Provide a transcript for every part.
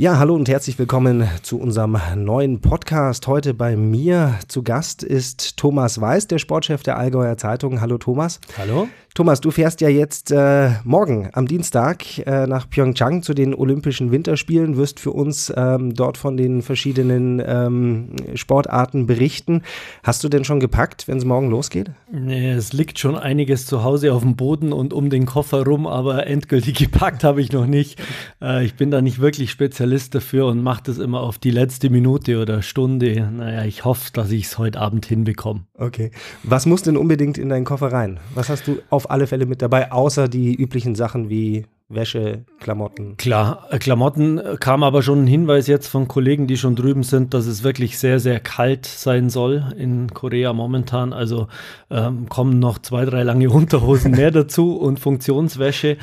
Ja, hallo und herzlich willkommen zu unserem neuen Podcast. Heute bei mir zu Gast ist Thomas Weiß, der Sportchef der Allgäuer Zeitung. Hallo Thomas. Hallo. Thomas, du fährst ja jetzt äh, morgen am Dienstag äh, nach Pyeongchang zu den Olympischen Winterspielen, wirst für uns ähm, dort von den verschiedenen ähm, Sportarten berichten. Hast du denn schon gepackt, wenn es morgen losgeht? Nee, es liegt schon einiges zu Hause auf dem Boden und um den Koffer rum, aber endgültig gepackt habe ich noch nicht. Äh, ich bin da nicht wirklich Spezialist dafür und mache das immer auf die letzte Minute oder Stunde. Naja, ich hoffe, dass ich es heute Abend hinbekomme. Okay. Was muss denn unbedingt in deinen Koffer rein? Was hast du auf auf alle Fälle mit dabei, außer die üblichen Sachen wie Wäsche, Klamotten. Klar, äh, Klamotten äh, kam aber schon ein Hinweis jetzt von Kollegen, die schon drüben sind, dass es wirklich sehr, sehr kalt sein soll in Korea momentan. Also ähm, kommen noch zwei, drei lange Unterhosen mehr dazu und Funktionswäsche.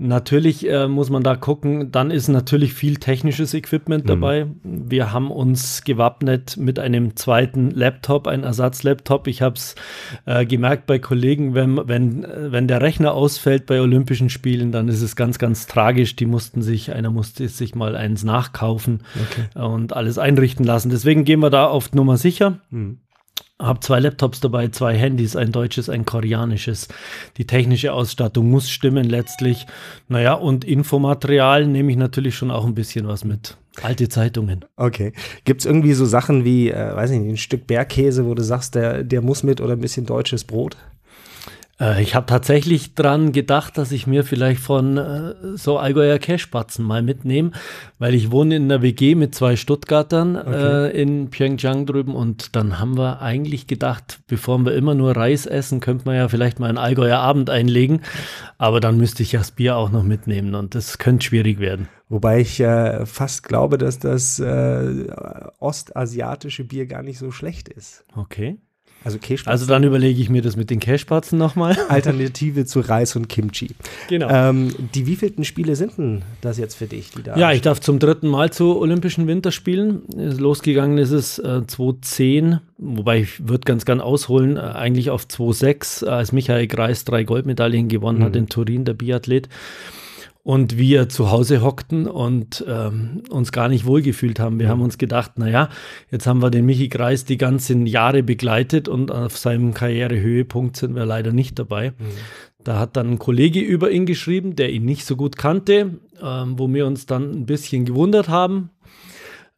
Natürlich äh, muss man da gucken, dann ist natürlich viel technisches Equipment mhm. dabei. Mhm. Wir haben uns gewappnet mit einem zweiten Laptop, ein Ersatzlaptop. Ich habe es äh, gemerkt bei Kollegen, wenn, wenn, wenn der Rechner ausfällt bei Olympischen Spielen, dann ist es ganz, ganz tragisch. Die mussten sich, einer musste sich mal eins nachkaufen okay. und alles einrichten lassen. Deswegen gehen wir da auf Nummer sicher. Mhm habe zwei Laptops dabei, zwei Handys, ein deutsches, ein koreanisches. Die technische Ausstattung muss stimmen letztlich. Naja, und Infomaterial nehme ich natürlich schon auch ein bisschen was mit. Alte Zeitungen. Okay. Gibt es irgendwie so Sachen wie, äh, weiß ich nicht, ein Stück Bergkäse, wo du sagst, der, der muss mit oder ein bisschen deutsches Brot? Äh, ich habe tatsächlich dran gedacht, dass ich mir vielleicht von äh, so Allgäuer Cashbatzen mal mitnehme, weil ich wohne in einer WG mit zwei Stuttgartern okay. äh, in Pyeongchang drüben und dann haben wir eigentlich gedacht, bevor wir immer nur Reis essen, könnte man ja vielleicht mal einen Allgäuer Abend einlegen, aber dann müsste ich ja das Bier auch noch mitnehmen und das könnte schwierig werden. Wobei ich äh, fast glaube, dass das äh, ostasiatische Bier gar nicht so schlecht ist. Okay. Also Käsespatzen. Also dann überlege ich mir das mit den Kässpatzen nochmal. Alternative zu Reis und Kimchi. Genau. Ähm, die wievielten Spiele sind denn das jetzt für dich? Die da ja, ich darf zum dritten Mal zu Olympischen Winterspielen. Losgegangen ist es äh, 2010, wobei ich würde ganz gern ausholen, äh, eigentlich auf 2006, als Michael Greis drei Goldmedaillen gewonnen mhm. hat in Turin, der Biathlet und wir zu Hause hockten und ähm, uns gar nicht wohlgefühlt haben. Wir haben uns gedacht, naja, jetzt haben wir den Michi Kreis die ganzen Jahre begleitet und auf seinem Karrierehöhepunkt sind wir leider nicht dabei. Mhm. Da hat dann ein Kollege über ihn geschrieben, der ihn nicht so gut kannte, ähm, wo wir uns dann ein bisschen gewundert haben.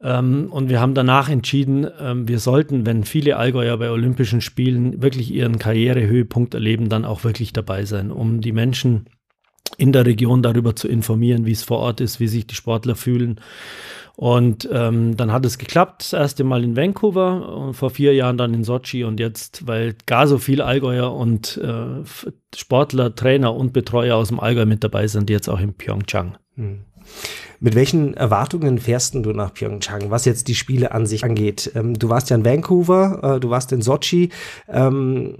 Ähm, und wir haben danach entschieden, ähm, wir sollten, wenn viele Allgäuer bei Olympischen Spielen wirklich ihren Karrierehöhepunkt erleben, dann auch wirklich dabei sein, um die Menschen in der Region darüber zu informieren, wie es vor Ort ist, wie sich die Sportler fühlen. Und ähm, dann hat es geklappt, das erste Mal in Vancouver und vor vier Jahren dann in Sochi und jetzt, weil gar so viel Allgäuer und äh, Sportler, Trainer und Betreuer aus dem Allgäu mit dabei sind, jetzt auch in Pyeongchang. Hm. Mit welchen Erwartungen fährst du nach Pyeongchang, was jetzt die Spiele an sich angeht? Ähm, du warst ja in Vancouver, äh, du warst in Sochi. Ähm,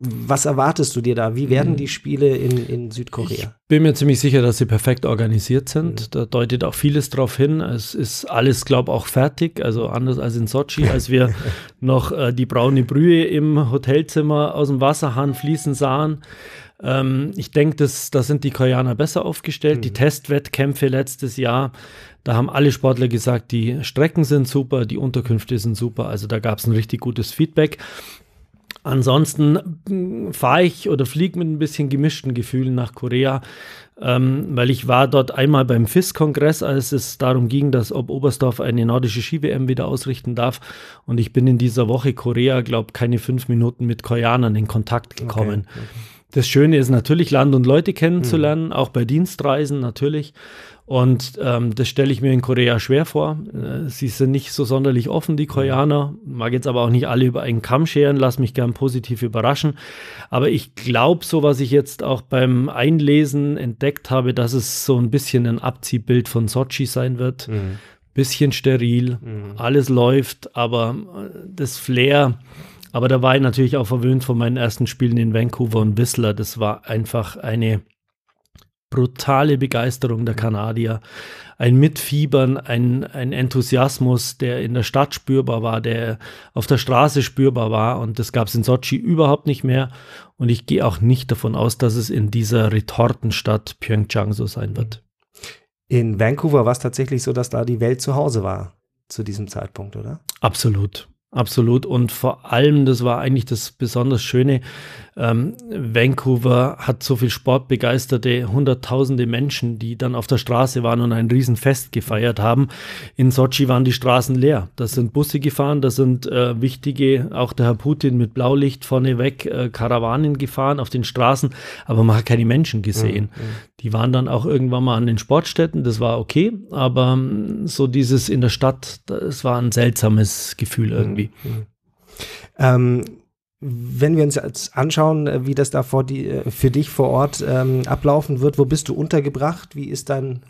was erwartest du dir da? Wie werden mhm. die Spiele in, in Südkorea? Ich bin mir ziemlich sicher, dass sie perfekt organisiert sind. Mhm. Da deutet auch vieles drauf hin. Es ist alles, glaube ich, auch fertig. Also anders als in Sochi, als wir noch äh, die braune Brühe im Hotelzimmer aus dem Wasserhahn fließen sahen. Ähm, ich denke, da sind die Koreaner besser aufgestellt. Mhm. Die Testwettkämpfe letztes Jahr, da haben alle Sportler gesagt, die Strecken sind super, die Unterkünfte sind super. Also da gab es ein richtig gutes Feedback. Ansonsten hm, fahre ich oder fliege mit ein bisschen gemischten Gefühlen nach Korea, ähm, weil ich war dort einmal beim FIS-Kongress, als es darum ging, dass ob Oberstdorf eine nordische Ski-WM wieder ausrichten darf. Und ich bin in dieser Woche Korea, glaube keine fünf Minuten mit Koreanern in Kontakt gekommen. Okay, okay. Das Schöne ist natürlich, Land und Leute kennenzulernen, mhm. auch bei Dienstreisen natürlich. Und ähm, das stelle ich mir in Korea schwer vor. Äh, sie sind nicht so sonderlich offen, die Koreaner. Mag jetzt aber auch nicht alle über einen Kamm scheren, lass mich gern positiv überraschen. Aber ich glaube, so was ich jetzt auch beim Einlesen entdeckt habe, dass es so ein bisschen ein Abziehbild von Sochi sein wird. Mhm. Bisschen steril, mhm. alles läuft, aber äh, das Flair. Aber da war ich natürlich auch verwöhnt von meinen ersten Spielen in Vancouver und Whistler. Das war einfach eine brutale Begeisterung der Kanadier, ein Mitfiebern, ein, ein Enthusiasmus, der in der Stadt spürbar war, der auf der Straße spürbar war. Und das gab es in Sochi überhaupt nicht mehr. Und ich gehe auch nicht davon aus, dass es in dieser Retortenstadt Pyeongchang so sein wird. In Vancouver war es tatsächlich so, dass da die Welt zu Hause war zu diesem Zeitpunkt, oder? Absolut. Absolut. Und vor allem, das war eigentlich das besonders Schöne, ähm, Vancouver hat so viel sportbegeisterte, hunderttausende Menschen, die dann auf der Straße waren und ein Riesenfest gefeiert haben. In Sochi waren die Straßen leer. Da sind Busse gefahren, da sind äh, wichtige, auch der Herr Putin mit Blaulicht vorneweg, äh, Karawanen gefahren auf den Straßen, aber man hat keine Menschen gesehen. Mhm. Die waren dann auch irgendwann mal an den Sportstätten, das war okay, aber ähm, so dieses in der Stadt, das war ein seltsames Gefühl irgendwie. Mhm. Ähm, wenn wir uns jetzt anschauen, äh, wie das da vor die, äh, für dich vor Ort ähm, ablaufen wird, wo bist du untergebracht? Wie ist dein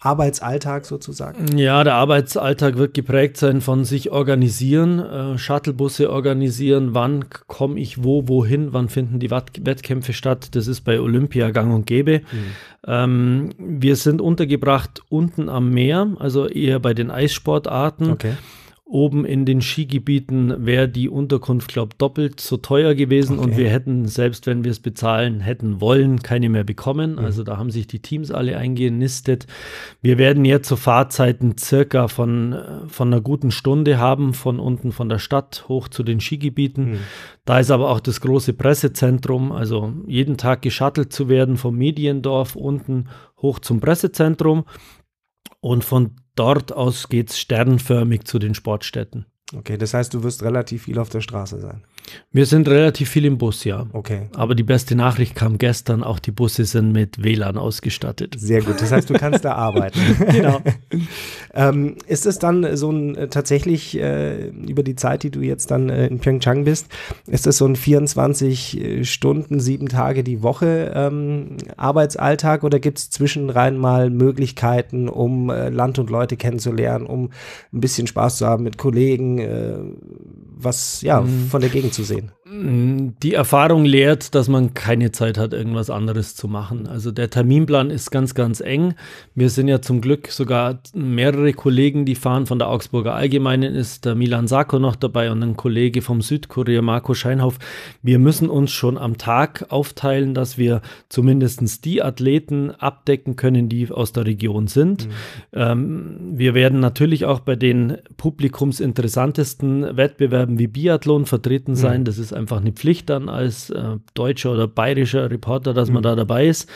Arbeitsalltag sozusagen? Ja, der Arbeitsalltag wird geprägt sein von sich organisieren, äh, Shuttlebusse organisieren, wann komme ich wo, wohin, wann finden die Wettkämpfe statt. Das ist bei Olympia gang und gäbe. Mhm. Ähm, wir sind untergebracht unten am Meer, also eher bei den Eissportarten. Okay. Oben in den Skigebieten wäre die Unterkunft, glaube ich, doppelt so teuer gewesen okay. und wir hätten, selbst wenn wir es bezahlen hätten wollen, keine mehr bekommen. Mhm. Also da haben sich die Teams alle eingenistet. Wir werden jetzt zu Fahrzeiten circa von, von einer guten Stunde haben, von unten von der Stadt hoch zu den Skigebieten. Mhm. Da ist aber auch das große Pressezentrum, also jeden Tag geschattelt zu werden vom Mediendorf unten hoch zum Pressezentrum. Und von dort aus geht es sternförmig zu den Sportstätten. Okay, das heißt, du wirst relativ viel auf der Straße sein. Wir sind relativ viel im Bus, ja. Okay. Aber die beste Nachricht kam gestern, auch die Busse sind mit WLAN ausgestattet. Sehr gut, das heißt, du kannst da arbeiten. genau. ähm, ist es dann so ein äh, tatsächlich äh, über die Zeit, die du jetzt dann äh, in Pyeongchang bist, ist es so ein 24 äh, Stunden, sieben Tage die Woche ähm, Arbeitsalltag oder gibt es zwischenrein mal Möglichkeiten, um äh, Land und Leute kennenzulernen, um ein bisschen Spaß zu haben mit Kollegen, äh, was ja mhm. von der Gegend zu sehen. Die Erfahrung lehrt, dass man keine Zeit hat, irgendwas anderes zu machen. Also der Terminplan ist ganz, ganz eng. Wir sind ja zum Glück sogar mehrere Kollegen, die fahren. Von der Augsburger Allgemeinen ist der Milan Sako noch dabei und ein Kollege vom Südkurier, Marco Scheinhoff. Wir müssen uns schon am Tag aufteilen, dass wir zumindest die Athleten abdecken können, die aus der Region sind. Mhm. Ähm, wir werden natürlich auch bei den publikumsinteressantesten Wettbewerben wie Biathlon vertreten sein. Mhm. Das ist einfach eine Pflicht dann als äh, deutscher oder bayerischer Reporter, dass mhm. man da dabei ist.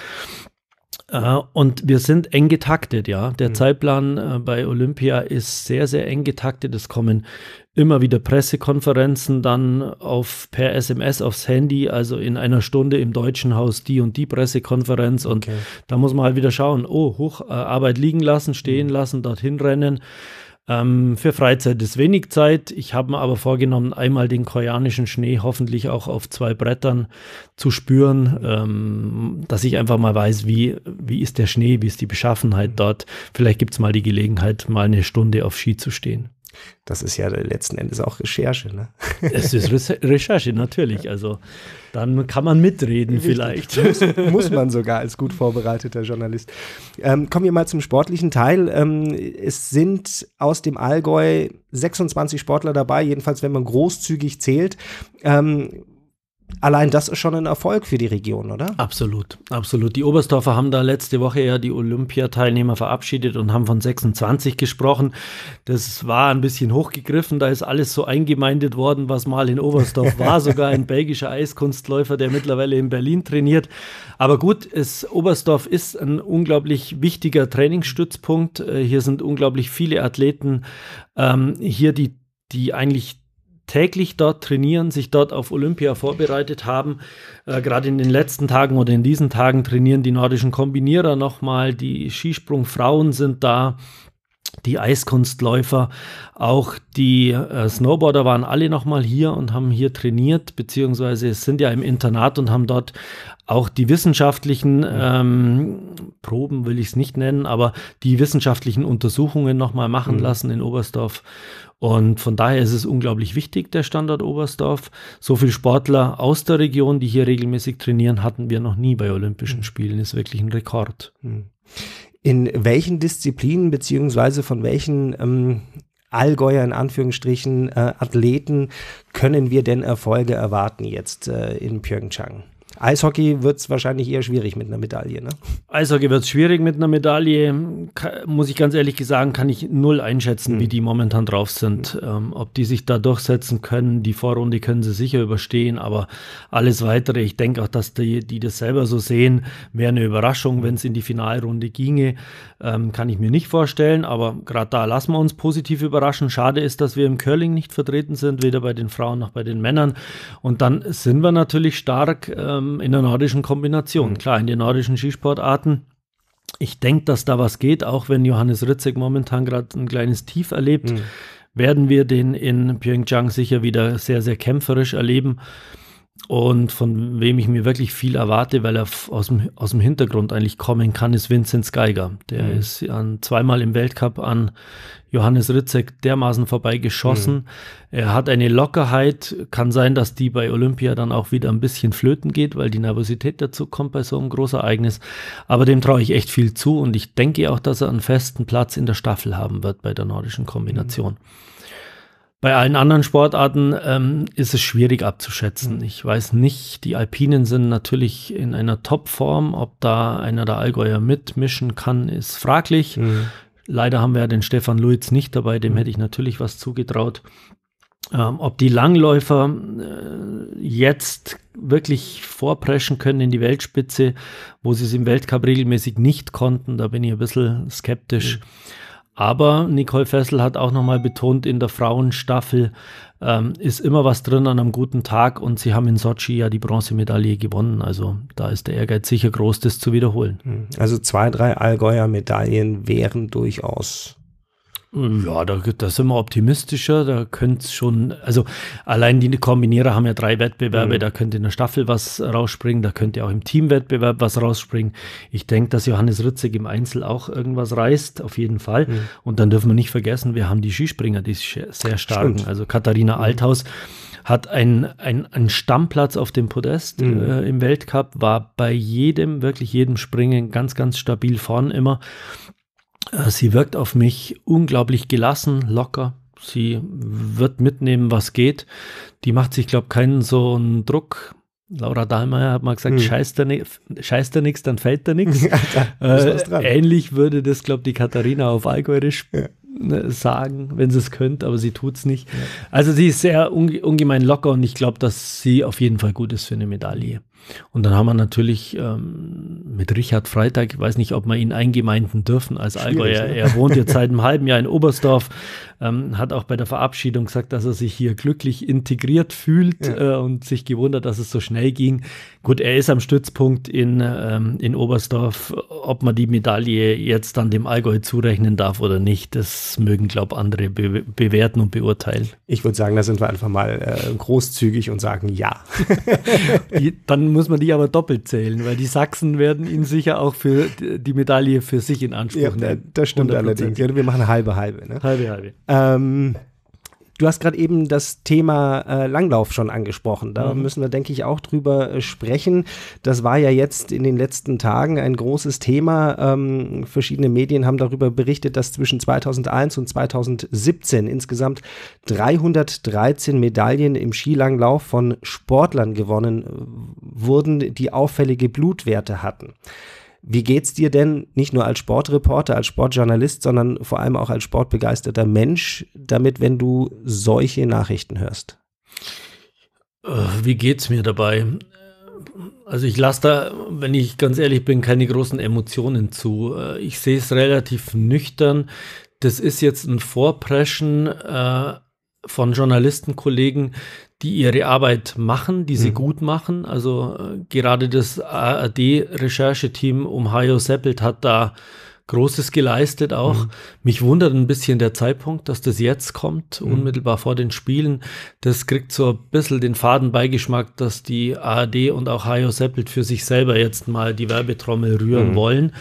Uh, und wir sind eng getaktet, ja. Der mhm. Zeitplan uh, bei Olympia ist sehr, sehr eng getaktet. Es kommen immer wieder Pressekonferenzen dann auf per SMS aufs Handy, also in einer Stunde im Deutschen Haus die und die Pressekonferenz. Und okay. da muss man halt wieder schauen, oh, hoch, uh, Arbeit liegen lassen, stehen mhm. lassen, dorthin rennen. Ähm, für Freizeit ist wenig Zeit. Ich habe mir aber vorgenommen, einmal den koreanischen Schnee hoffentlich auch auf zwei Brettern zu spüren, ähm, dass ich einfach mal weiß, wie, wie ist der Schnee, wie ist die Beschaffenheit dort. Vielleicht gibt es mal die Gelegenheit, mal eine Stunde auf Ski zu stehen. Das ist ja letzten Endes auch Recherche, ne? Es ist Recherche, natürlich. Also dann kann man mitreden vielleicht. Muss, muss, man sogar als gut vorbereiteter Journalist. Ähm, kommen wir mal zum sportlichen Teil. Ähm, es sind aus dem Allgäu 26 Sportler dabei, jedenfalls wenn man großzügig zählt. Ähm, Allein das ist schon ein Erfolg für die Region, oder? Absolut, absolut. Die Oberstdorfer haben da letzte Woche ja die Olympiateilnehmer verabschiedet und haben von 26 gesprochen. Das war ein bisschen hochgegriffen, da ist alles so eingemeindet worden, was mal in Oberstdorf war. Sogar ein belgischer Eiskunstläufer, der mittlerweile in Berlin trainiert. Aber gut, es, Oberstdorf ist ein unglaublich wichtiger Trainingsstützpunkt. Äh, hier sind unglaublich viele Athleten. Ähm, hier die die eigentlich täglich dort trainieren, sich dort auf Olympia vorbereitet haben. Äh, Gerade in den letzten Tagen oder in diesen Tagen trainieren die nordischen Kombinierer nochmal, die Skisprungfrauen sind da, die Eiskunstläufer, auch die äh, Snowboarder waren alle nochmal hier und haben hier trainiert, beziehungsweise sind ja im Internat und haben dort auch die wissenschaftlichen ähm, Proben, will ich es nicht nennen, aber die wissenschaftlichen Untersuchungen nochmal machen mhm. lassen in Oberstdorf. Und von daher ist es unglaublich wichtig, der Standort Oberstdorf. So viele Sportler aus der Region, die hier regelmäßig trainieren, hatten wir noch nie bei Olympischen mhm. Spielen. Ist wirklich ein Rekord. Mhm. In welchen Disziplinen beziehungsweise von welchen ähm, Allgäuer in Anführungsstrichen äh, Athleten können wir denn Erfolge erwarten jetzt äh, in Pyeongchang? Eishockey wird es wahrscheinlich eher schwierig mit einer Medaille, ne? Eishockey wird es schwierig mit einer Medaille. muss ich ganz ehrlich sagen, kann ich null einschätzen, mhm. wie die momentan drauf sind. Mhm. Ähm, ob die sich da durchsetzen können. Die Vorrunde können sie sicher überstehen, aber alles weitere, ich denke auch, dass die, die das selber so sehen, wäre eine Überraschung, wenn es in die Finalrunde ginge. Ähm, kann ich mir nicht vorstellen, aber gerade da lassen wir uns positiv überraschen. Schade ist, dass wir im Curling nicht vertreten sind, weder bei den Frauen noch bei den Männern. Und dann sind wir natürlich stark ähm, in der nordischen Kombination. Mhm. Klar, in den nordischen Skisportarten. Ich denke, dass da was geht, auch wenn Johannes Ritzek momentan gerade ein kleines Tief erlebt, mhm. werden wir den in Pyeongchang sicher wieder sehr, sehr kämpferisch erleben und von wem ich mir wirklich viel erwarte, weil er aus dem, aus dem Hintergrund eigentlich kommen kann, ist Vincent Geiger. Der mhm. ist an, zweimal im Weltcup an Johannes Ritzek dermaßen vorbeigeschossen. Mhm. Er hat eine Lockerheit. Kann sein, dass die bei Olympia dann auch wieder ein bisschen flöten geht, weil die Nervosität dazu kommt bei so einem großen Ereignis. Aber dem traue ich echt viel zu und ich denke auch, dass er einen festen Platz in der Staffel haben wird bei der nordischen Kombination. Mhm. Bei allen anderen Sportarten ähm, ist es schwierig abzuschätzen. Mhm. Ich weiß nicht, die Alpinen sind natürlich in einer Topform. Ob da einer der Allgäuer mitmischen kann, ist fraglich. Mhm. Leider haben wir ja den Stefan Luiz nicht dabei, dem mhm. hätte ich natürlich was zugetraut. Ähm, ob die Langläufer äh, jetzt wirklich vorpreschen können in die Weltspitze, wo sie es im Weltcup regelmäßig nicht konnten, da bin ich ein bisschen skeptisch. Mhm. Aber Nicole Fessel hat auch nochmal betont, in der Frauenstaffel ähm, ist immer was drin an einem guten Tag und sie haben in Sochi ja die Bronzemedaille gewonnen. Also da ist der Ehrgeiz sicher groß, das zu wiederholen. Hm. Also zwei, drei Allgäuer Medaillen wären durchaus ja, da, da sind wir optimistischer. Da könnte es schon, also allein die Kombinierer haben ja drei Wettbewerbe, mhm. da könnte in der Staffel was rausspringen, da könnte auch im Teamwettbewerb was rausspringen. Ich denke, dass Johannes Ritzig im Einzel auch irgendwas reißt, auf jeden Fall. Mhm. Und dann dürfen wir nicht vergessen, wir haben die Skispringer, die sehr starken. Also Katharina mhm. Althaus hat einen ein Stammplatz auf dem Podest mhm. äh, im Weltcup, war bei jedem, wirklich jedem Springen ganz, ganz stabil vorn immer. Äh, sie wirkt auf mich unglaublich gelassen, locker. Sie wird mitnehmen, was geht. Die macht sich, glaube ich, keinen so einen Druck. Laura Dahlmeier hat mal gesagt, hm. scheißt, da nichts, dann fällt da nichts. Äh, ähnlich würde das, glaube ich, die Katharina auf Allgäuerisch ja. Ne, sagen, wenn sie es könnte, aber sie tut es nicht. Ja. Also sie ist sehr unge ungemein locker und ich glaube, dass sie auf jeden Fall gut ist für eine Medaille. Und dann haben wir natürlich ähm, mit Richard Freitag, ich weiß nicht, ob wir ihn eingemeinden dürfen als Allgäuer. Ne? Er wohnt jetzt seit einem halben Jahr in Oberstdorf, ähm, hat auch bei der Verabschiedung gesagt, dass er sich hier glücklich integriert fühlt ja. äh, und sich gewundert, dass es so schnell ging. Gut, er ist am Stützpunkt in, ähm, in Oberstdorf. Ob man die Medaille jetzt dann dem Allgäu zurechnen darf oder nicht, das mögen, glaube ich, andere be bewerten und beurteilen. Ich würde sagen, da sind wir einfach mal äh, großzügig und sagen ja. dann muss man die aber doppelt zählen, weil die Sachsen werden ihn sicher auch für die Medaille für sich in Anspruch ja, nehmen. Das stimmt 100%. allerdings. Ja, wir machen halbe halbe. Ne? Halbe halbe. Ähm, Du hast gerade eben das Thema äh, Langlauf schon angesprochen. Da mhm. müssen wir, denke ich, auch drüber äh, sprechen. Das war ja jetzt in den letzten Tagen ein großes Thema. Ähm, verschiedene Medien haben darüber berichtet, dass zwischen 2001 und 2017 insgesamt 313 Medaillen im Skilanglauf von Sportlern gewonnen äh, wurden, die auffällige Blutwerte hatten. Wie geht's dir denn nicht nur als Sportreporter, als Sportjournalist, sondern vor allem auch als sportbegeisterter Mensch damit, wenn du solche Nachrichten hörst? Äh, wie geht's mir dabei? Also ich lasse da, wenn ich ganz ehrlich bin, keine großen Emotionen zu. Äh, ich sehe es relativ nüchtern. Das ist jetzt ein Vorpreschen äh, von Journalistenkollegen, die ihre Arbeit machen, die sie mhm. gut machen. Also äh, gerade das ARD-Rechercheteam um Hajo Seppelt hat da Großes geleistet auch. Mhm. Mich wundert ein bisschen der Zeitpunkt, dass das jetzt kommt, mhm. unmittelbar vor den Spielen. Das kriegt so ein bisschen den Fadenbeigeschmack, dass die ARD und auch Hajo Seppelt für sich selber jetzt mal die Werbetrommel rühren mhm. wollen.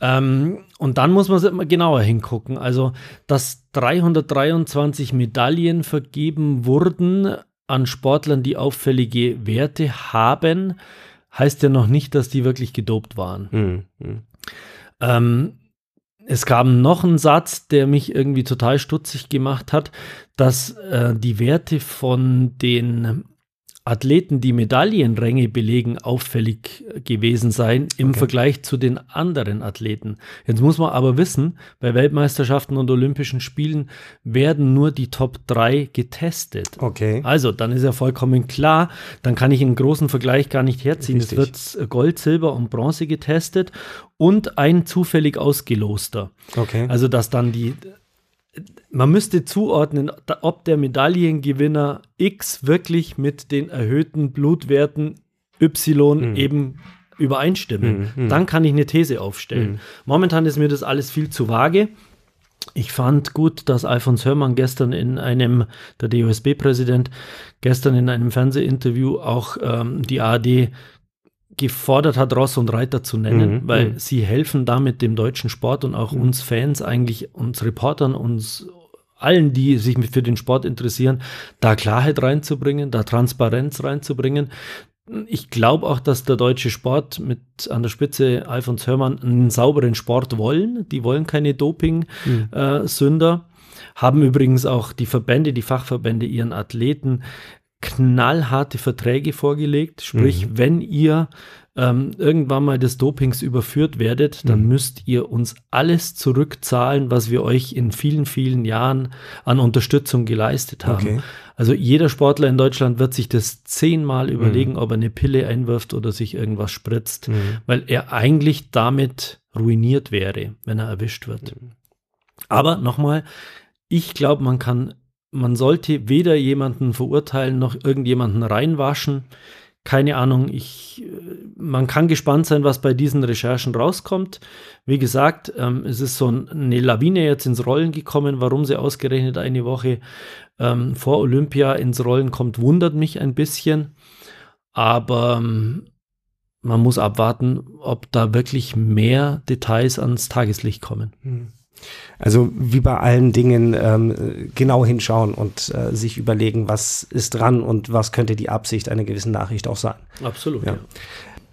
Ähm, und dann muss man immer genauer hingucken. Also, dass 323 Medaillen vergeben wurden an Sportlern, die auffällige Werte haben, heißt ja noch nicht, dass die wirklich gedopt waren. Mhm. Ähm, es gab noch einen Satz, der mich irgendwie total stutzig gemacht hat, dass äh, die Werte von den Athleten, die Medaillenränge belegen, auffällig gewesen sein im okay. Vergleich zu den anderen Athleten. Jetzt muss man aber wissen, bei Weltmeisterschaften und Olympischen Spielen werden nur die Top 3 getestet. Okay. Also, dann ist ja vollkommen klar, dann kann ich einen großen Vergleich gar nicht herziehen. Richtig. Es wird Gold, Silber und Bronze getestet und ein zufällig ausgeloster. Okay. Also, dass dann die man müsste zuordnen, ob der Medaillengewinner X wirklich mit den erhöhten Blutwerten Y mhm. eben übereinstimmen. Mhm. Dann kann ich eine These aufstellen. Mhm. Momentan ist mir das alles viel zu vage. Ich fand gut, dass Alfons Hörmann gestern in einem, der DOSB-Präsident, gestern in einem Fernsehinterview auch ähm, die ARD gefordert hat, Ross und Reiter zu nennen, mhm, weil mhm. sie helfen damit dem deutschen Sport und auch mhm. uns Fans eigentlich, uns Reportern, uns allen, die sich für den Sport interessieren, da Klarheit reinzubringen, da Transparenz reinzubringen. Ich glaube auch, dass der deutsche Sport mit an der Spitze Alfons Hörmann einen sauberen Sport wollen. Die wollen keine Doping-Sünder. Mhm. Äh, haben übrigens auch die Verbände, die Fachverbände ihren Athleten knallharte Verträge vorgelegt. Sprich, mhm. wenn ihr ähm, irgendwann mal des Dopings überführt werdet, dann mhm. müsst ihr uns alles zurückzahlen, was wir euch in vielen, vielen Jahren an Unterstützung geleistet haben. Okay. Also jeder Sportler in Deutschland wird sich das zehnmal überlegen, mhm. ob er eine Pille einwirft oder sich irgendwas spritzt, mhm. weil er eigentlich damit ruiniert wäre, wenn er erwischt wird. Mhm. Aber nochmal, ich glaube, man kann man sollte weder jemanden verurteilen noch irgendjemanden reinwaschen. Keine Ahnung, ich, man kann gespannt sein, was bei diesen Recherchen rauskommt. Wie gesagt, ähm, es ist so eine Lawine jetzt ins Rollen gekommen. Warum sie ausgerechnet eine Woche ähm, vor Olympia ins Rollen kommt, wundert mich ein bisschen. Aber ähm, man muss abwarten, ob da wirklich mehr Details ans Tageslicht kommen. Hm. Also wie bei allen Dingen ähm, genau hinschauen und äh, sich überlegen, was ist dran und was könnte die Absicht einer gewissen Nachricht auch sein. Absolut. Ja. ja.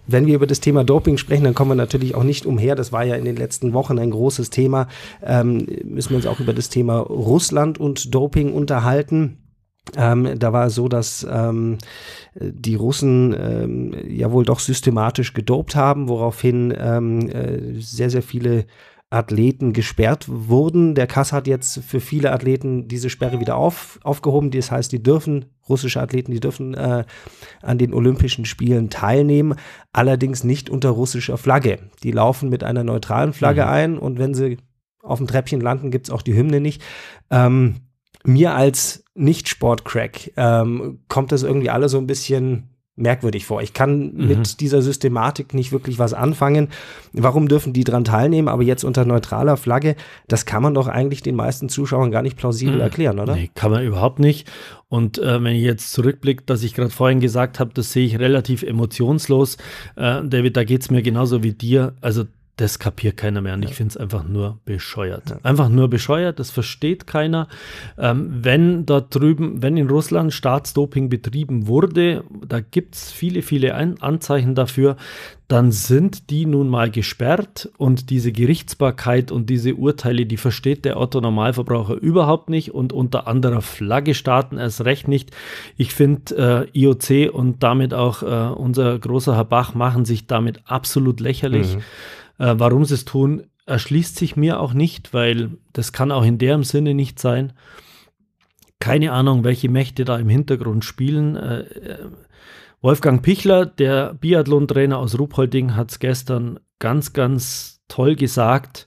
Wenn wir über das Thema Doping sprechen, dann kommen wir natürlich auch nicht umher. Das war ja in den letzten Wochen ein großes Thema. Ähm, müssen wir uns auch über das Thema Russland und Doping unterhalten. Ähm, da war es so, dass ähm, die Russen ähm, ja wohl doch systematisch gedopt haben, woraufhin ähm, äh, sehr, sehr viele Athleten gesperrt wurden. Der Kass hat jetzt für viele Athleten diese Sperre wieder auf, aufgehoben. Das heißt, die dürfen, russische Athleten, die dürfen äh, an den Olympischen Spielen teilnehmen, allerdings nicht unter russischer Flagge. Die laufen mit einer neutralen Flagge mhm. ein und wenn sie auf dem Treppchen landen, gibt es auch die Hymne nicht. Ähm, mir als Nicht-Sport-Crack ähm, kommt das irgendwie alle so ein bisschen merkwürdig vor. Ich kann mhm. mit dieser Systematik nicht wirklich was anfangen. Warum dürfen die dran teilnehmen? Aber jetzt unter neutraler Flagge, das kann man doch eigentlich den meisten Zuschauern gar nicht plausibel mhm. erklären, oder? Nee, kann man überhaupt nicht. Und äh, wenn ich jetzt zurückblicke, dass ich gerade vorhin gesagt habe, das sehe ich relativ emotionslos. Äh, David, da geht es mir genauso wie dir. Also das kapiert keiner mehr. Und ja. ich finde es einfach nur bescheuert. Ja. Einfach nur bescheuert, das versteht keiner. Ähm, wenn dort drüben, wenn in Russland Staatsdoping betrieben wurde, da gibt es viele, viele Ein Anzeichen dafür, dann sind die nun mal gesperrt und diese Gerichtsbarkeit und diese Urteile, die versteht der Otto Normalverbraucher überhaupt nicht und unter anderer Flagge starten erst recht nicht. Ich finde, äh, IOC und damit auch äh, unser großer Herr Bach machen sich damit absolut lächerlich. Mhm. Äh, warum sie es tun, erschließt sich mir auch nicht, weil das kann auch in deren Sinne nicht sein. Keine Ahnung, welche Mächte da im Hintergrund spielen. Äh, äh Wolfgang Pichler, der Biathlon-Trainer aus Ruhpolding, hat es gestern ganz, ganz toll gesagt.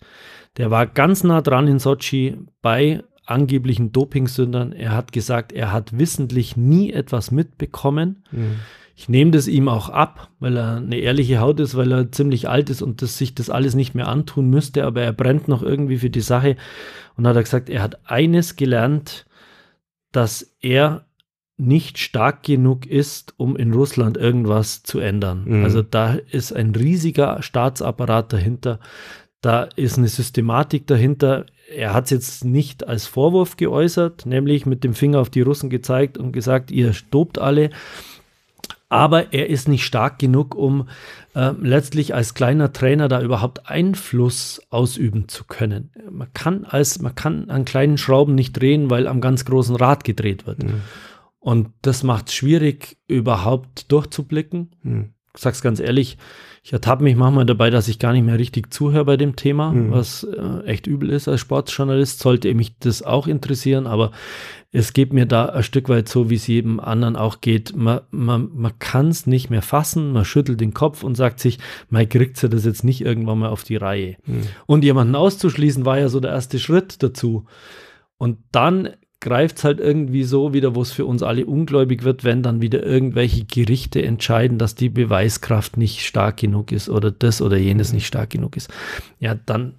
Der war ganz nah dran in Sochi bei angeblichen Dopingsündern. Er hat gesagt, er hat wissentlich nie etwas mitbekommen. Mhm. Ich nehme das ihm auch ab, weil er eine ehrliche Haut ist, weil er ziemlich alt ist und das, sich das alles nicht mehr antun müsste, aber er brennt noch irgendwie für die Sache. Und hat er gesagt, er hat eines gelernt, dass er nicht stark genug ist, um in Russland irgendwas zu ändern. Mhm. Also da ist ein riesiger Staatsapparat dahinter, da ist eine Systematik dahinter. Er hat es jetzt nicht als Vorwurf geäußert, nämlich mit dem Finger auf die Russen gezeigt und gesagt, ihr stobt alle, aber er ist nicht stark genug, um äh, letztlich als kleiner Trainer da überhaupt Einfluss ausüben zu können. Man kann als man kann an kleinen Schrauben nicht drehen, weil am ganz großen Rad gedreht wird. Mhm. Und das macht es schwierig, überhaupt durchzublicken. Hm. Ich sag's ganz ehrlich, ich ertappe mich manchmal dabei, dass ich gar nicht mehr richtig zuhöre bei dem Thema, mhm. was äh, echt übel ist als Sportjournalist. Sollte mich das auch interessieren, aber es geht mir da ein Stück weit so, wie es jedem anderen auch geht. Man, man, man kann es nicht mehr fassen, man schüttelt den Kopf und sagt sich, man kriegt ja das jetzt nicht irgendwann mal auf die Reihe. Mhm. Und jemanden auszuschließen, war ja so der erste Schritt dazu. Und dann greift es halt irgendwie so wieder, wo es für uns alle ungläubig wird, wenn dann wieder irgendwelche Gerichte entscheiden, dass die Beweiskraft nicht stark genug ist oder das oder jenes nicht stark genug ist. Ja, dann,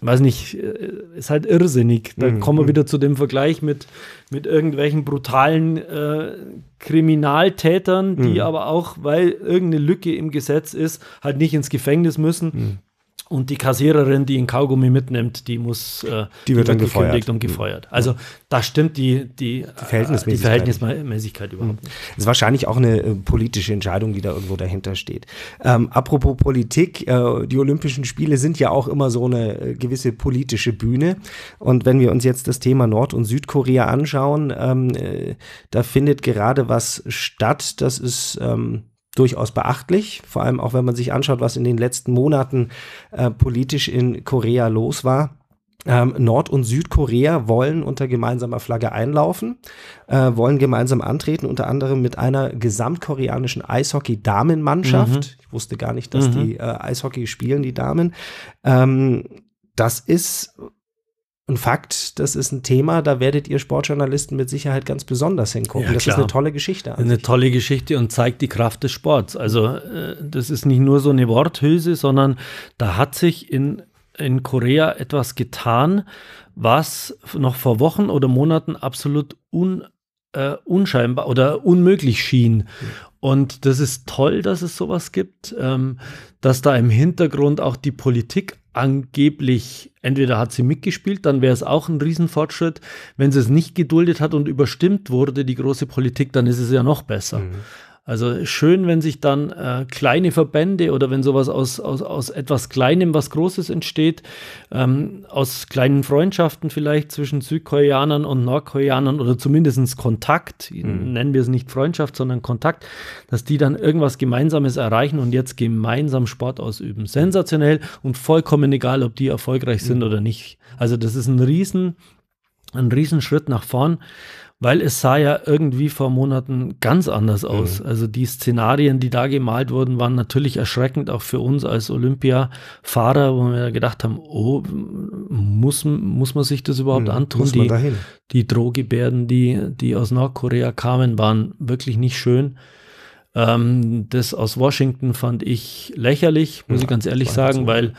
weiß nicht, äh, ist halt irrsinnig. Da mhm. kommen wir wieder zu dem Vergleich mit, mit irgendwelchen brutalen äh, Kriminaltätern, die mhm. aber auch, weil irgendeine Lücke im Gesetz ist, halt nicht ins Gefängnis müssen. Mhm. Und die Kassiererin, die einen Kaugummi mitnimmt, die muss äh, die wird die dann gefeuert. und gefeuert. Also da stimmt die, die, die, Verhältnismäßigkeit. die Verhältnismäßigkeit überhaupt nicht. Das ist wahrscheinlich auch eine äh, politische Entscheidung, die da irgendwo dahinter steht. Ähm, apropos Politik, äh, die Olympischen Spiele sind ja auch immer so eine äh, gewisse politische Bühne. Und wenn wir uns jetzt das Thema Nord- und Südkorea anschauen, ähm, äh, da findet gerade was statt. Das ist ähm, durchaus beachtlich, vor allem auch wenn man sich anschaut, was in den letzten Monaten äh, politisch in Korea los war. Ähm, Nord- und Südkorea wollen unter gemeinsamer Flagge einlaufen, äh, wollen gemeinsam antreten, unter anderem mit einer gesamtkoreanischen Eishockey-Damenmannschaft. Mhm. Ich wusste gar nicht, dass mhm. die äh, Eishockey spielen, die Damen. Ähm, das ist ein Fakt, das ist ein Thema, da werdet ihr Sportjournalisten mit Sicherheit ganz besonders hingucken. Ja, das ist eine tolle Geschichte. Eine sich. tolle Geschichte und zeigt die Kraft des Sports. Also äh, das ist nicht nur so eine Worthülse, sondern da hat sich in, in Korea etwas getan, was noch vor Wochen oder Monaten absolut un, äh, unscheinbar oder unmöglich schien. Und das ist toll, dass es sowas gibt, ähm, dass da im Hintergrund auch die Politik angeblich, entweder hat sie mitgespielt, dann wäre es auch ein Riesenfortschritt. Wenn sie es nicht geduldet hat und überstimmt wurde, die große Politik, dann ist es ja noch besser. Mhm. Also schön, wenn sich dann äh, kleine Verbände oder wenn sowas aus, aus, aus etwas Kleinem was Großes entsteht, ähm, aus kleinen Freundschaften vielleicht zwischen Südkoreanern und Nordkoreanern oder zumindest Kontakt, mhm. nennen wir es nicht Freundschaft, sondern Kontakt, dass die dann irgendwas Gemeinsames erreichen und jetzt gemeinsam Sport ausüben. Sensationell und vollkommen egal, ob die erfolgreich sind mhm. oder nicht. Also das ist ein Riesen, ein Riesenschritt nach vorn weil es sah ja irgendwie vor Monaten ganz anders aus. Mhm. Also die Szenarien, die da gemalt wurden, waren natürlich erschreckend, auch für uns als Olympia-Fahrer, wo wir gedacht haben, oh, muss, muss man sich das überhaupt mhm. antun? Die, dahin? die Drohgebärden, die, die aus Nordkorea kamen, waren wirklich nicht schön. Ähm, das aus Washington fand ich lächerlich, muss ja, ich ganz ehrlich sagen, weil äh,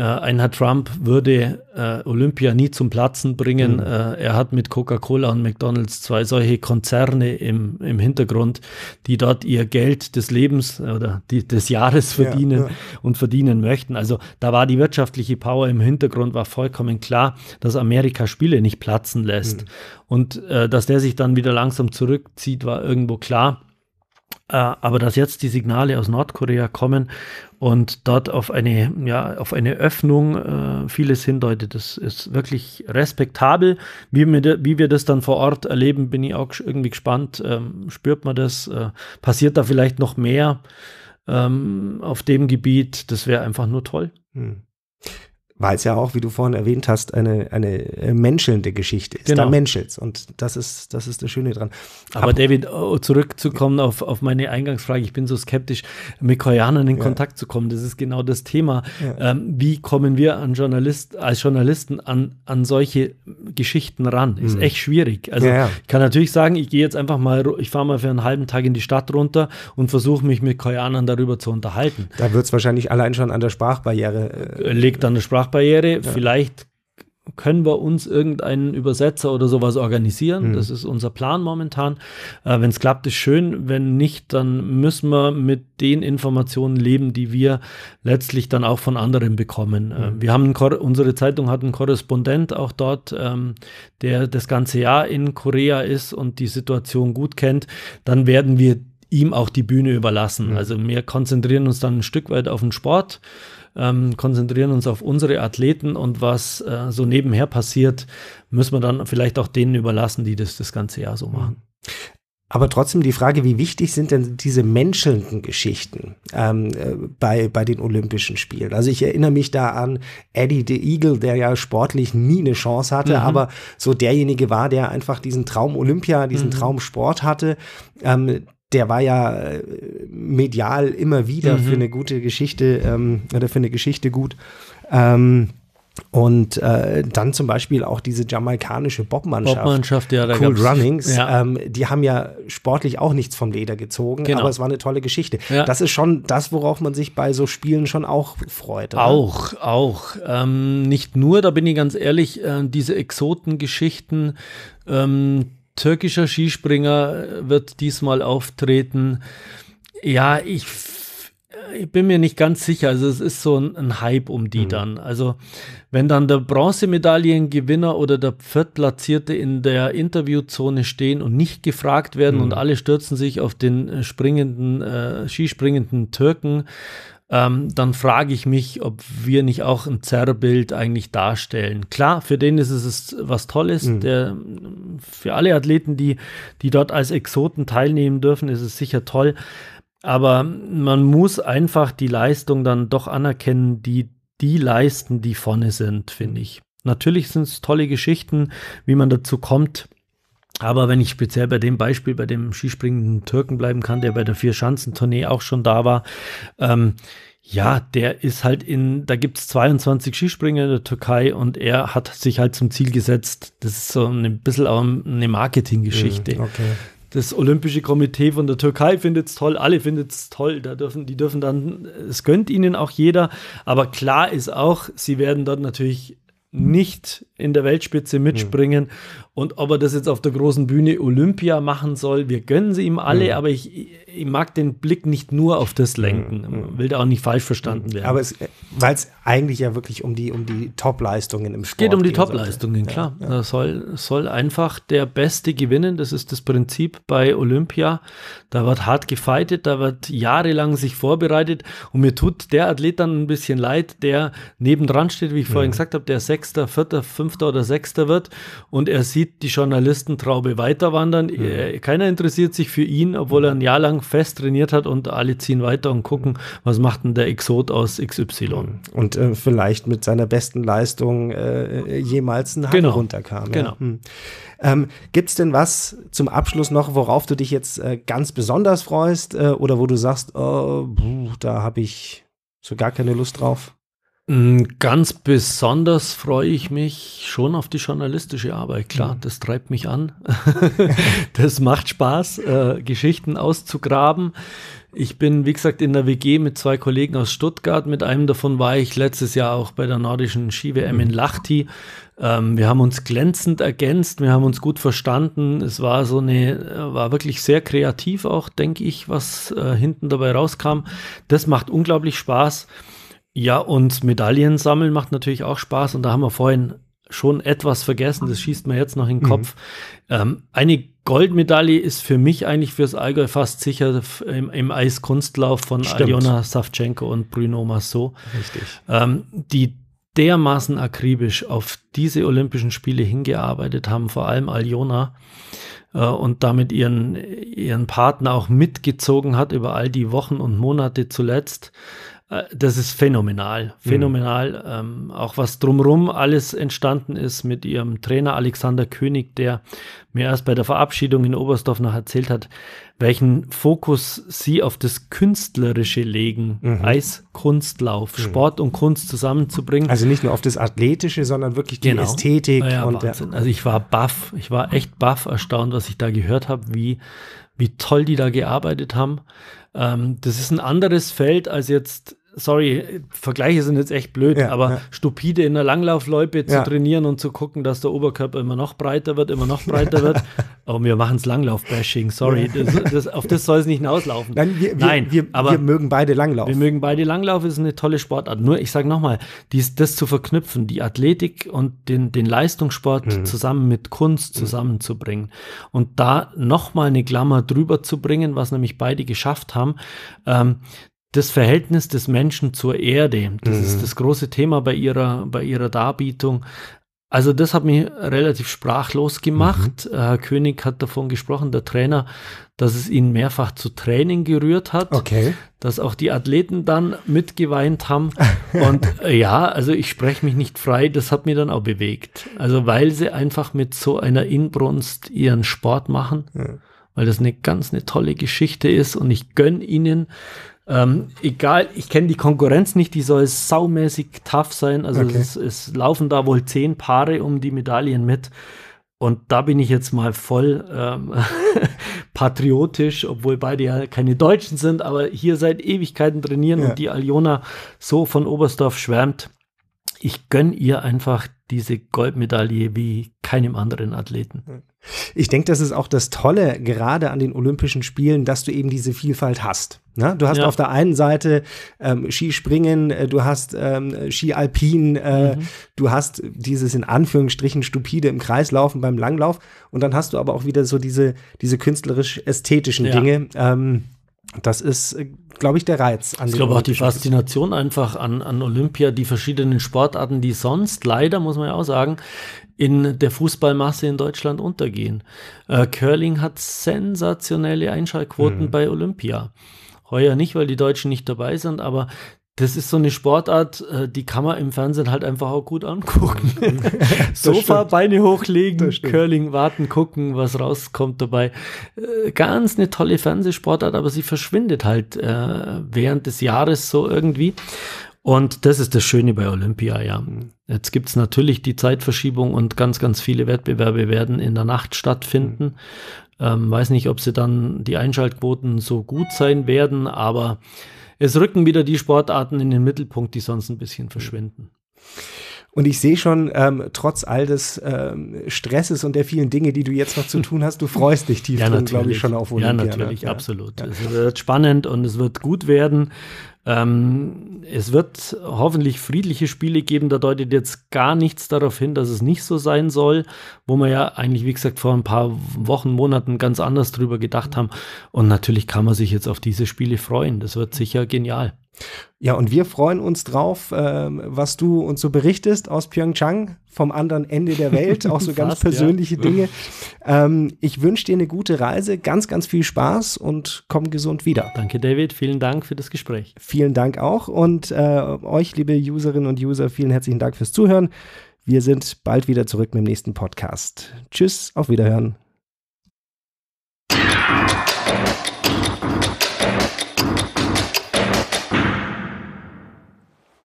ein Herr Trump würde äh, Olympia nie zum Platzen bringen. Mhm. Äh, er hat mit Coca-Cola und McDonald's zwei solche Konzerne im, im Hintergrund, die dort ihr Geld des Lebens oder die, des Jahres verdienen ja, ja. und verdienen möchten. Also da war die wirtschaftliche Power im Hintergrund, war vollkommen klar, dass Amerika Spiele nicht platzen lässt. Mhm. Und äh, dass der sich dann wieder langsam zurückzieht, war irgendwo klar. Äh, aber dass jetzt die Signale aus Nordkorea kommen und dort auf eine, ja, auf eine Öffnung äh, vieles hindeutet, das ist wirklich respektabel. Wie wir, wie wir das dann vor Ort erleben, bin ich auch irgendwie gespannt. Ähm, spürt man das? Äh, passiert da vielleicht noch mehr ähm, auf dem Gebiet? Das wäre einfach nur toll. Hm weil es ja auch, wie du vorhin erwähnt hast, eine, eine äh, menschelnde Geschichte ist. Genau. Da menschelt's und das ist, das ist das Schöne dran. Aber Ab David, oh, zurückzukommen auf, auf meine Eingangsfrage, ich bin so skeptisch, mit Koreanern in ja. Kontakt zu kommen, das ist genau das Thema. Ja. Ähm, wie kommen wir an Journalist, als Journalisten an, an solche Geschichten ran? Ist mhm. echt schwierig. Also ich kann natürlich sagen, ich gehe jetzt einfach mal, ich fahre mal für einen halben Tag in die Stadt runter und versuche mich mit Koreanern darüber zu unterhalten. Da wird es wahrscheinlich allein schon an der Sprachbarriere. Äh, Liegt an der Sprachbarriere Sprachbarriere. Ja. Vielleicht können wir uns irgendeinen Übersetzer oder sowas organisieren. Mhm. Das ist unser Plan momentan. Äh, wenn es klappt, ist schön. Wenn nicht, dann müssen wir mit den Informationen leben, die wir letztlich dann auch von anderen bekommen. Äh, mhm. wir haben unsere Zeitung hat einen Korrespondent auch dort, ähm, der das ganze Jahr in Korea ist und die Situation gut kennt. Dann werden wir ihm auch die Bühne überlassen. Mhm. Also wir konzentrieren uns dann ein Stück weit auf den Sport ähm, konzentrieren uns auf unsere Athleten und was äh, so nebenher passiert, müssen wir dann vielleicht auch denen überlassen, die das das ganze Jahr so machen. Aber trotzdem die Frage, wie wichtig sind denn diese menschelnden Geschichten ähm, äh, bei, bei den Olympischen Spielen? Also ich erinnere mich da an Eddie the Eagle, der ja sportlich nie eine Chance hatte, mhm. aber so derjenige war, der einfach diesen Traum Olympia, diesen mhm. Traum Sport hatte. Ähm, der war ja äh, medial immer wieder mhm. für eine gute Geschichte ähm, oder für eine Geschichte gut. Ähm, und äh, dann zum Beispiel auch diese jamaikanische Bobmannschaft, Bobmannschaft ja, da Cool Runnings, ja. Ähm, die haben ja sportlich auch nichts vom Leder gezogen, genau. aber es war eine tolle Geschichte. Ja. Das ist schon das, worauf man sich bei so Spielen schon auch freut. Oder? Auch, auch. Ähm, nicht nur, da bin ich ganz ehrlich, äh, diese Exotengeschichten, ähm, türkischer Skispringer wird diesmal auftreten. Ja, ich ich bin mir nicht ganz sicher. Also es ist so ein, ein Hype um die mhm. dann. Also wenn dann der Bronzemedaillengewinner oder der Viertplatzierte in der Interviewzone stehen und nicht gefragt werden mhm. und alle stürzen sich auf den äh, springenden, äh, skispringenden Türken, ähm, dann frage ich mich, ob wir nicht auch ein Zerrbild eigentlich darstellen. Klar, für den ist es was Tolles. Mhm. Der, für alle Athleten, die, die dort als Exoten teilnehmen dürfen, ist es sicher toll. Aber man muss einfach die Leistung dann doch anerkennen, die die leisten, die vorne sind, finde ich. Natürlich sind es tolle Geschichten, wie man dazu kommt. Aber wenn ich speziell bei dem Beispiel, bei dem skispringenden Türken bleiben kann, der bei der Vier-Schanzentournee auch schon da war, ähm, ja, der ist halt in, da gibt es 22 Skispringer in der Türkei und er hat sich halt zum Ziel gesetzt, das ist so ein bisschen auch eine Marketinggeschichte. Mhm, okay das Olympische Komitee von der Türkei findet es toll, alle finden es toll. Da dürfen, die dürfen dann, es gönnt ihnen auch jeder. Aber klar ist auch, sie werden dort natürlich nicht in der Weltspitze mitspringen. Mhm. Und ob er das jetzt auf der großen Bühne Olympia machen soll, wir gönnen sie ihm alle, mhm. aber ich, ich mag den Blick nicht nur auf das lenken. Mhm. Will da auch nicht falsch verstanden werden. Aber weil es eigentlich ja wirklich um die, um die Top-Leistungen im Sport geht. Es geht um die Top-Leistungen, klar. Ja, ja. Da soll, soll einfach der Beste gewinnen. Das ist das Prinzip bei Olympia. Da wird hart gefeitet, da wird jahrelang sich vorbereitet. Und mir tut der Athlet dann ein bisschen leid, der nebendran steht, wie ich vorhin gesagt habe, der Sechster, Vierter, Fünfter oder Sechster wird. Und er sieht die Journalistentraube weiterwandern. Mhm. Keiner interessiert sich für ihn, obwohl er ein Jahr lang fest trainiert hat und alle ziehen weiter und gucken, was macht denn der Exot aus XY. Und äh, vielleicht mit seiner besten Leistung äh, jemals ein Hang genau. runterkam. Ja. Genau. Hm. Ähm, Gibt es denn was zum Abschluss noch, worauf du dich jetzt äh, ganz besonders freust äh, oder wo du sagst, oh, da habe ich so gar keine Lust drauf? Mm, ganz besonders freue ich mich schon auf die journalistische Arbeit. Klar, mhm. das treibt mich an. das macht Spaß, äh, Geschichten auszugraben. Ich bin, wie gesagt, in der WG mit zwei Kollegen aus Stuttgart. Mit einem davon war ich letztes Jahr auch bei der nordischen Ski-WM in mhm. Lahti. Ähm, wir haben uns glänzend ergänzt, wir haben uns gut verstanden. Es war so eine, war wirklich sehr kreativ auch, denke ich, was äh, hinten dabei rauskam. Das macht unglaublich Spaß. Ja, und Medaillen sammeln macht natürlich auch Spaß. Und da haben wir vorhin schon etwas vergessen. Das schießt mir jetzt noch in den mhm. Kopf. Mhm. Ähm, eine Goldmedaille ist für mich eigentlich fürs Allgäu fast sicher im, im Eiskunstlauf von Stimmt. Aljona Savchenko und Bruno Massot. Richtig. Ähm, die dermaßen akribisch auf diese Olympischen Spiele hingearbeitet haben, vor allem Aljona, äh, und damit ihren, ihren Partner auch mitgezogen hat über all die Wochen und Monate zuletzt. Äh, das ist phänomenal, mhm. phänomenal. Mhm. Ähm, auch was drumherum alles entstanden ist mit ihrem Trainer Alexander König, der mir erst bei der Verabschiedung in Oberstdorf noch erzählt hat, welchen Fokus sie auf das Künstlerische legen, mhm. Eiskunstlauf, mhm. Sport und Kunst zusammenzubringen. Also nicht nur auf das Athletische, sondern wirklich die genau. Ästhetik. Ja, und Wahnsinn. Also ich war baff, ich war echt baff erstaunt, was ich da gehört habe, wie, wie toll die da gearbeitet haben. Ähm, das ist ein anderes Feld als jetzt sorry, Vergleiche sind jetzt echt blöd, ja, aber ja. stupide in der Langlaufloipe zu ja. trainieren und zu gucken, dass der Oberkörper immer noch breiter wird, immer noch breiter wird. Aber wir machen es Langlauf-Bashing, sorry. Das, das, auf das soll es nicht hinauslaufen. Nein, wir, Nein wir, aber wir mögen beide Langlauf. Wir mögen beide Langlauf, ist eine tolle Sportart. Nur, ich sage nochmal, das zu verknüpfen, die Athletik und den, den Leistungssport mhm. zusammen mit Kunst mhm. zusammenzubringen und da nochmal eine Klammer drüber zu bringen, was nämlich beide geschafft haben, ähm, das Verhältnis des Menschen zur Erde, das mhm. ist das große Thema bei ihrer, bei ihrer Darbietung. Also das hat mich relativ sprachlos gemacht. Mhm. Herr König hat davon gesprochen, der Trainer, dass es ihn mehrfach zu Training gerührt hat. Okay. Dass auch die Athleten dann mitgeweint haben. Und äh, ja, also ich spreche mich nicht frei, das hat mich dann auch bewegt. Also weil sie einfach mit so einer Inbrunst ihren Sport machen. Ja. Weil das eine ganz eine tolle Geschichte ist und ich gönne ihnen ähm, egal, ich kenne die Konkurrenz nicht, die soll saumäßig tough sein. Also okay. es, es, laufen da wohl zehn Paare um die Medaillen mit. Und da bin ich jetzt mal voll ähm, patriotisch, obwohl beide ja keine Deutschen sind, aber hier seit Ewigkeiten trainieren ja. und die Aljona so von Oberstdorf schwärmt. Ich gönne ihr einfach diese Goldmedaille wie keinem anderen Athleten. Ich denke, das ist auch das Tolle gerade an den Olympischen Spielen, dass du eben diese Vielfalt hast. Ne? Du hast ja. auf der einen Seite ähm, Skispringen, äh, du hast ähm, Ski-Alpin, äh, mhm. du hast dieses in Anführungsstrichen stupide im Kreislaufen beim Langlauf und dann hast du aber auch wieder so diese, diese künstlerisch-ästhetischen ja. Dinge. Ähm, das ist, äh, glaube ich, der Reiz an Ich glaube auch die Faszination einfach an, an Olympia, die verschiedenen Sportarten, die sonst leider, muss man ja auch sagen, in der Fußballmasse in Deutschland untergehen. Äh, Curling hat sensationelle Einschaltquoten mhm. bei Olympia. Heuer nicht, weil die Deutschen nicht dabei sind, aber das ist so eine Sportart, äh, die kann man im Fernsehen halt einfach auch gut angucken. Sofa, Beine hochlegen, Curling warten, gucken, was rauskommt dabei. Äh, ganz eine tolle Fernsehsportart, aber sie verschwindet halt äh, während des Jahres so irgendwie. Und das ist das Schöne bei Olympia, ja. Jetzt gibt es natürlich die Zeitverschiebung und ganz, ganz viele Wettbewerbe werden in der Nacht stattfinden. Ähm, weiß nicht, ob sie dann die Einschaltquoten so gut sein werden, aber es rücken wieder die Sportarten in den Mittelpunkt, die sonst ein bisschen verschwinden. Und ich sehe schon, ähm, trotz all des ähm, Stresses und der vielen Dinge, die du jetzt noch zu tun hast, du freust dich tief ja, drin, glaube ich, schon auf Olympia. Ja, natürlich, ne? absolut. Ja. Es wird spannend und es wird gut werden. Ähm, es wird hoffentlich friedliche Spiele geben. Da deutet jetzt gar nichts darauf hin, dass es nicht so sein soll, wo wir ja eigentlich, wie gesagt, vor ein paar Wochen, Monaten ganz anders drüber gedacht haben. Und natürlich kann man sich jetzt auf diese Spiele freuen. Das wird sicher genial. Ja, und wir freuen uns drauf, äh, was du uns so berichtest aus Pyeongchang vom anderen Ende der Welt, auch so ganz Fast, persönliche ja. Dinge. Ähm, ich wünsche dir eine gute Reise, ganz, ganz viel Spaß und komm gesund wieder. Danke, David. Vielen Dank für das Gespräch. Vielen Dank auch und äh, euch, liebe Userinnen und User, vielen herzlichen Dank fürs Zuhören. Wir sind bald wieder zurück mit dem nächsten Podcast. Tschüss, auf Wiederhören.